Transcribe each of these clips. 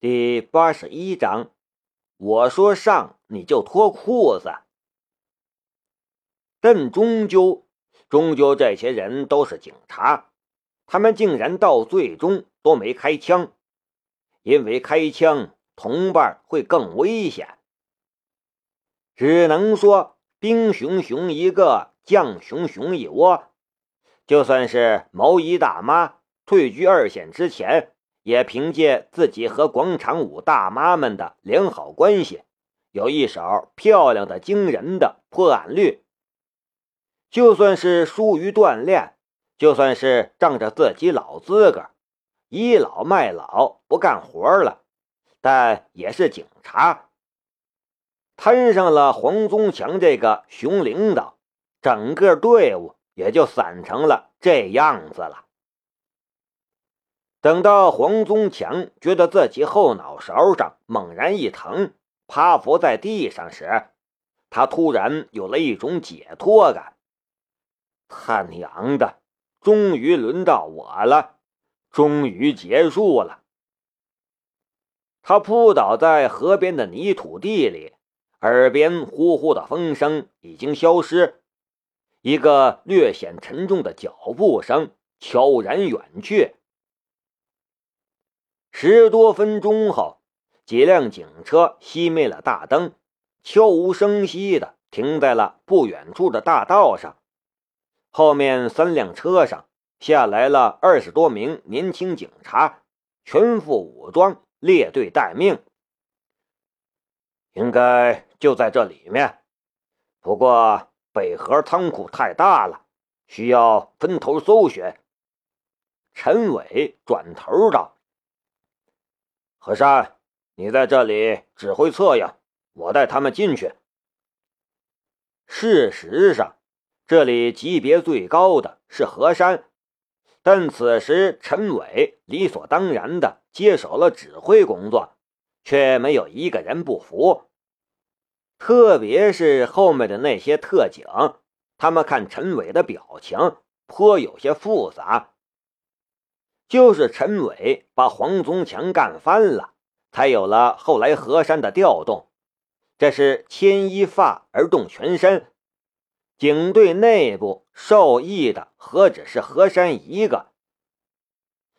第八十一章，我说上你就脱裤子。但终究，终究这些人都是警察，他们竟然到最终都没开枪，因为开枪同伴会更危险。只能说兵熊熊一个，将熊熊一窝。就算是毛衣大妈退居二线之前。也凭借自己和广场舞大妈们的良好关系，有一手漂亮的惊人的破案率。就算是疏于锻炼，就算是仗着自己老资格，倚老卖老不干活了，但也是警察。摊上了黄宗强这个熊领导，整个队伍也就散成了这样子了。等到黄宗强觉得自己后脑勺上猛然一疼，趴伏在地上时，他突然有了一种解脱感。他娘的，终于轮到我了，终于结束了。他扑倒在河边的泥土地里，耳边呼呼的风声已经消失，一个略显沉重的脚步声悄然远去。十多分钟后，几辆警车熄灭了大灯，悄无声息地停在了不远处的大道上。后面三辆车上下来了二十多名年轻警察，全副武装，列队待命。应该就在这里面，不过北河仓库太大了，需要分头搜寻。陈伟转头道。何山，你在这里指挥策应，我带他们进去。事实上，这里级别最高的是何山，但此时陈伟理所当然的接手了指挥工作，却没有一个人不服。特别是后面的那些特警，他们看陈伟的表情颇有些复杂。就是陈伟把黄宗强干翻了，才有了后来河山的调动。这是牵一发而动全身，警队内部受益的何止是河山一个？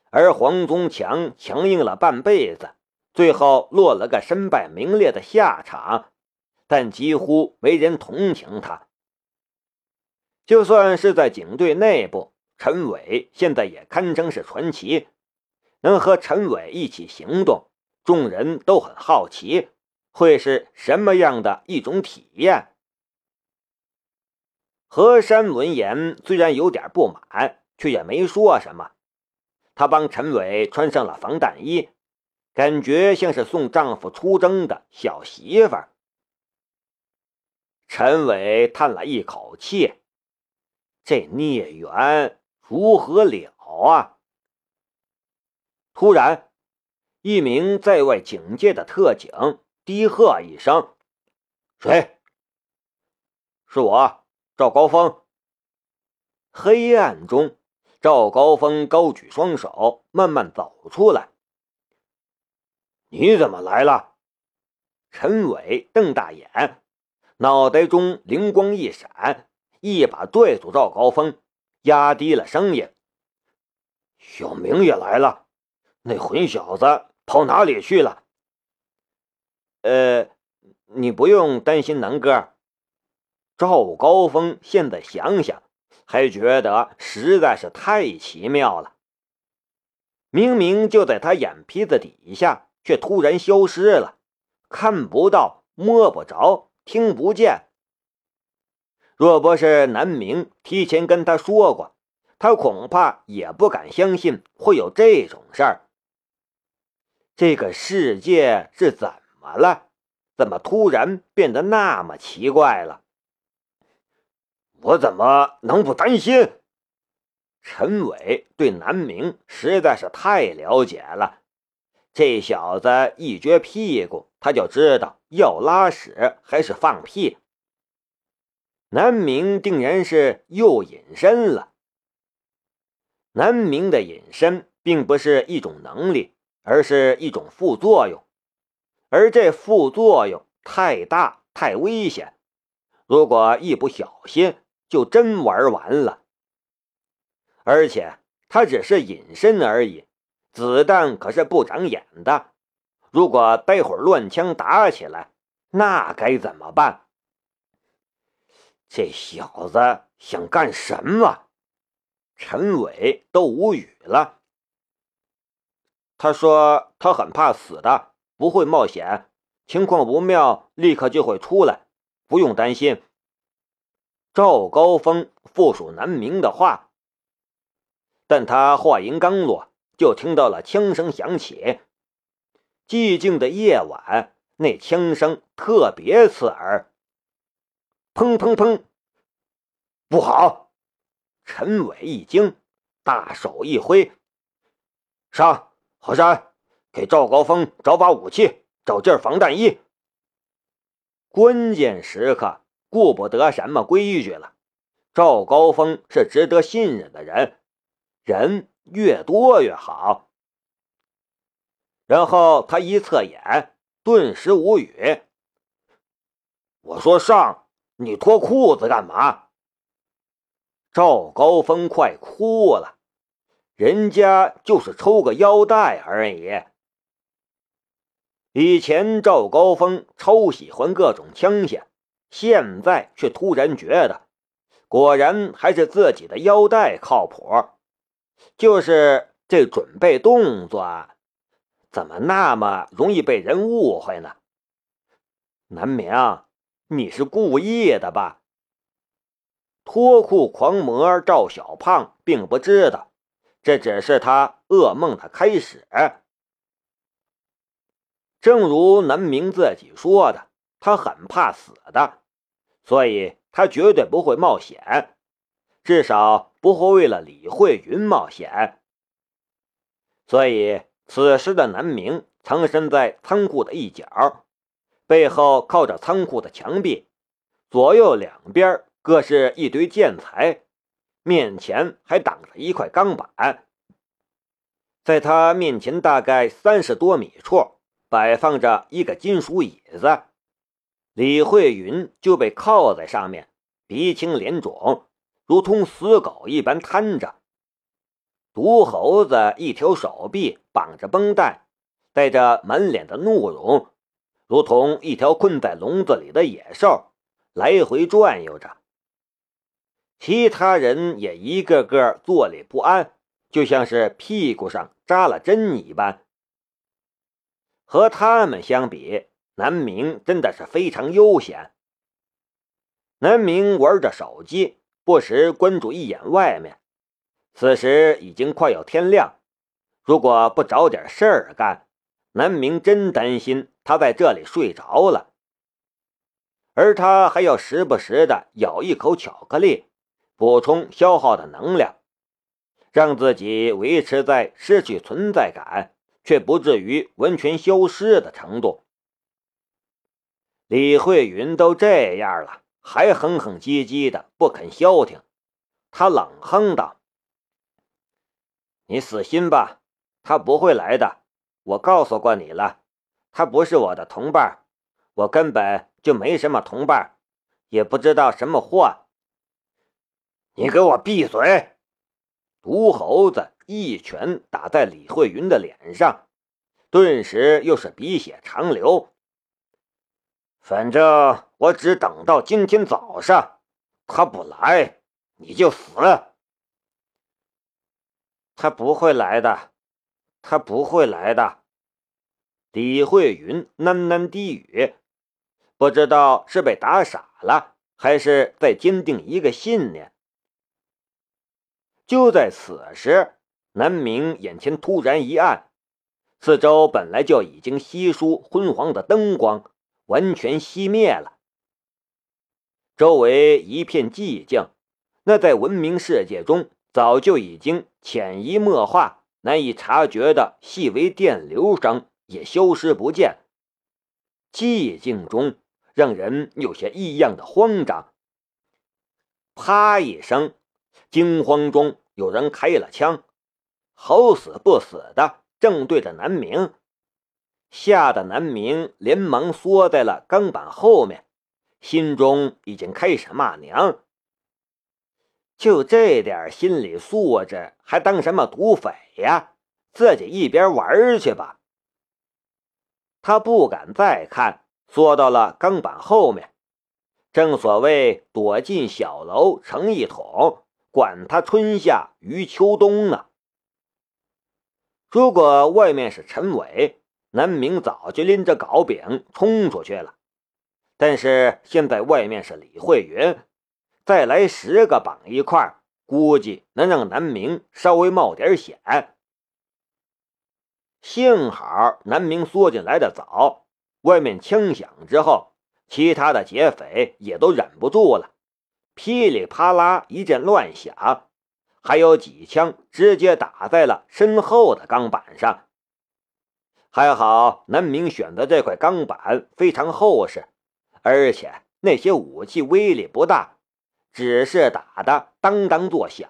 而黄宗强强硬了半辈子，最后落了个身败名裂的下场，但几乎没人同情他。就算是在警队内部。陈伟现在也堪称是传奇，能和陈伟一起行动，众人都很好奇，会是什么样的一种体验。何山闻言虽然有点不满，却也没说什么。他帮陈伟穿上了防弹衣，感觉像是送丈夫出征的小媳妇。陈伟叹了一口气，这孽缘。如何了啊！突然，一名在外警戒的特警低喝一声：“谁？”“是我，赵高峰。”黑暗中，赵高峰高举双手，慢慢走出来。“你怎么来了？”陈伟瞪大眼，脑袋中灵光一闪，一把拽住赵高峰。压低了声音：“小明也来了，那混小子跑哪里去了？”“呃，你不用担心，南哥。”赵高峰现在想想，还觉得实在是太奇妙了。明明就在他眼皮子底下，却突然消失了，看不到、摸不着、听不见。若不是南明提前跟他说过，他恐怕也不敢相信会有这种事儿。这个世界是怎么了？怎么突然变得那么奇怪了？我怎么能不担心？陈伟对南明实在是太了解了，这小子一撅屁股，他就知道要拉屎还是放屁。南明定然是又隐身了。南明的隐身并不是一种能力，而是一种副作用，而这副作用太大太危险，如果一不小心，就真玩完了。而且他只是隐身而已，子弹可是不长眼的，如果待会儿乱枪打起来，那该怎么办？这小子想干什么？陈伟都无语了。他说：“他很怕死的，不会冒险。情况不妙，立刻就会出来，不用担心。”赵高峰附属南明的话，但他话音刚落，就听到了枪声响起。寂静的夜晚，那枪声特别刺耳。砰砰砰！不好！陈伟一惊，大手一挥：“上！”何山，给赵高峰找把武器，找件防弹衣。关键时刻顾不得什么规矩了。赵高峰是值得信任的人，人越多越好。然后他一侧眼，顿时无语。我说上，你脱裤子干嘛？赵高峰快哭了。人家就是抽个腰带而已。以前赵高峰超喜欢各种枪械，现在却突然觉得，果然还是自己的腰带靠谱。就是这准备动作，怎么那么容易被人误会呢？南明，你是故意的吧？脱裤狂魔赵小胖并不知道。这只是他噩梦的开始。正如南明自己说的，他很怕死的，所以他绝对不会冒险，至少不会为了李慧云冒险。所以，此时的南明藏身在仓库的一角，背后靠着仓库的墙壁，左右两边各是一堆建材。面前还挡着一块钢板，在他面前大概三十多米处摆放着一个金属椅子，李慧云就被靠在上面，鼻青脸肿，如同死狗一般瘫着。毒猴子一条手臂绑着绷带，带着满脸的怒容，如同一条困在笼子里的野兽，来回转悠着。其他人也一个个坐立不安，就像是屁股上扎了针一般。和他们相比，南明真的是非常悠闲。南明玩着手机，不时关注一眼外面。此时已经快要天亮，如果不找点事儿干，南明真担心他在这里睡着了。而他还要时不时的咬一口巧克力。补充消耗的能量，让自己维持在失去存在感却不至于完全消失的程度。李慧云都这样了，还哼哼唧唧的不肯消停，他冷哼道：“你死心吧，他不会来的。我告诉过你了，他不是我的同伴，我根本就没什么同伴，也不知道什么货。”你给我闭嘴！毒猴子一拳打在李慧云的脸上，顿时又是鼻血长流。反正我只等到今天早上，他不来，你就死。他不会来的，他不会来的。李慧云喃喃低语，不知道是被打傻了，还是在坚定一个信念。就在此时，南明眼前突然一暗，四周本来就已经稀疏昏黄的灯光完全熄灭了，周围一片寂静。那在文明世界中早就已经潜移默化、难以察觉的细微电流声也消失不见。寂静中，让人有些异样的慌张。啪一声，惊慌中。有人开了枪，好死不死的正对着南明，吓得南明连忙缩在了钢板后面，心中已经开始骂娘。就这点心理素质，还当什么土匪呀？自己一边玩去吧。他不敢再看，缩到了钢板后面。正所谓躲进小楼成一统，管他春夏与秋冬呢。如果外面是陈伟，南明早就拎着镐柄冲出去了。但是现在外面是李慧云，再来十个绑一块，估计能让南明稍微冒点险。幸好南明缩进来的早，外面枪响之后。其他的劫匪也都忍不住了，噼里啪啦一阵乱响，还有几枪直接打在了身后的钢板上。还好南明选的这块钢板非常厚实，而且那些武器威力不大，只是打的当当作响。